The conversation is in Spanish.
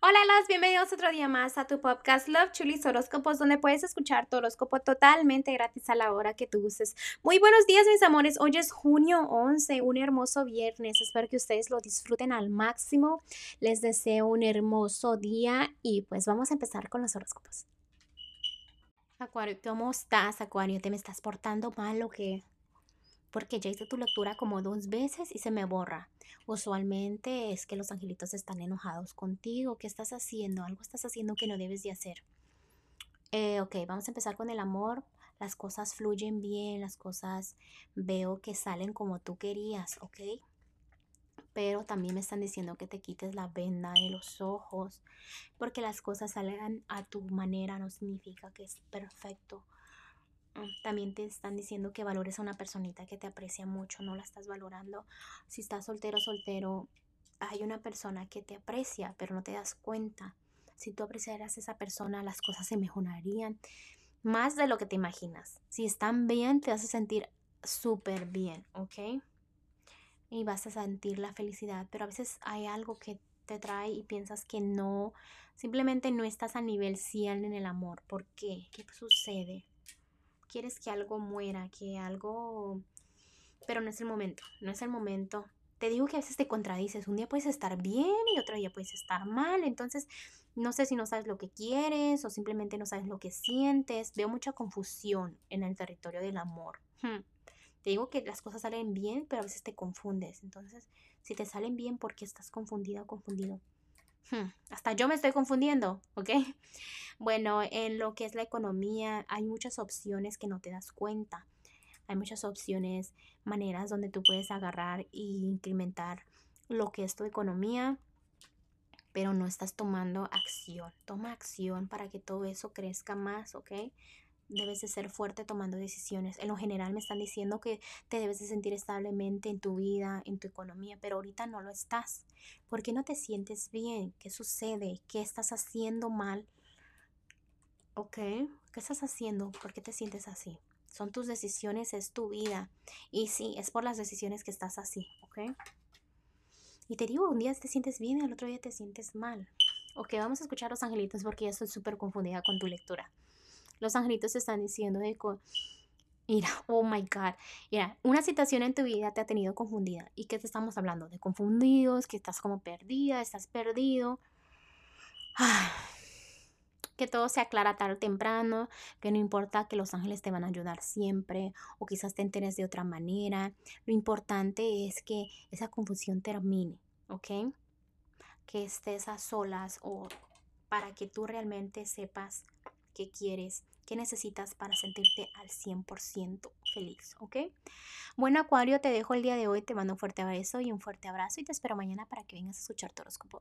Hola, los bienvenidos otro día más a tu podcast Love Chulis Horóscopos, donde puedes escuchar tu horóscopo totalmente gratis a la hora que tú uses. Muy buenos días, mis amores. Hoy es junio 11, un hermoso viernes. Espero que ustedes lo disfruten al máximo. Les deseo un hermoso día y pues vamos a empezar con los horóscopos. Acuario, ¿cómo estás, Acuario? ¿Te me estás portando mal o qué? Porque ya hice tu lectura como dos veces y se me borra. Usualmente es que los angelitos están enojados contigo. ¿Qué estás haciendo? Algo estás haciendo que no debes de hacer. Eh, ok, vamos a empezar con el amor. Las cosas fluyen bien, las cosas veo que salen como tú querías, ¿ok? Pero también me están diciendo que te quites la venda de los ojos, porque las cosas salen a tu manera no significa que es perfecto también te están diciendo que valores a una personita que te aprecia mucho, no la estás valorando. Si estás soltero, soltero, hay una persona que te aprecia, pero no te das cuenta. Si tú apreciaras a esa persona, las cosas se mejorarían más de lo que te imaginas. Si están bien, te a sentir súper bien, ¿ok? Y vas a sentir la felicidad, pero a veces hay algo que te trae y piensas que no, simplemente no estás a nivel 100 en el amor. ¿Por qué? ¿Qué sucede? Quieres que algo muera, que algo... Pero no es el momento, no es el momento. Te digo que a veces te contradices, un día puedes estar bien y otro día puedes estar mal, entonces no sé si no sabes lo que quieres o simplemente no sabes lo que sientes. Veo mucha confusión en el territorio del amor. Hmm. Te digo que las cosas salen bien, pero a veces te confundes. Entonces, si te salen bien, ¿por qué estás confundida o confundido? Hmm, hasta yo me estoy confundiendo, ¿ok? Bueno, en lo que es la economía hay muchas opciones que no te das cuenta. Hay muchas opciones, maneras donde tú puedes agarrar e incrementar lo que es tu economía, pero no estás tomando acción. Toma acción para que todo eso crezca más, ¿ok? Debes de ser fuerte tomando decisiones. En lo general me están diciendo que te debes de sentir establemente en tu vida, en tu economía, pero ahorita no lo estás. ¿Por qué no te sientes bien? ¿Qué sucede? ¿Qué estás haciendo mal? ¿Ok? ¿Qué estás haciendo? ¿Por qué te sientes así? Son tus decisiones, es tu vida. Y sí, es por las decisiones que estás así, ¿ok? Y te digo, un día te sientes bien al otro día te sientes mal. Ok, vamos a escuchar a los angelitos porque ya estoy súper confundida con tu lectura los angelitos te están diciendo de Mira, oh my God. Mira, una situación en tu vida te ha tenido confundida. ¿Y qué te estamos hablando? De confundidos, que estás como perdida, estás perdido. que todo se aclara tarde o temprano, que no importa que los ángeles te van a ayudar siempre o quizás te enteres de otra manera. Lo importante es que esa confusión termine, ¿ok? Que estés a solas o para que tú realmente sepas qué quieres, qué necesitas para sentirte al 100% feliz, ¿ok? Bueno, Acuario, te dejo el día de hoy, te mando un fuerte beso y un fuerte abrazo y te espero mañana para que vengas a escuchar tu horóscopo.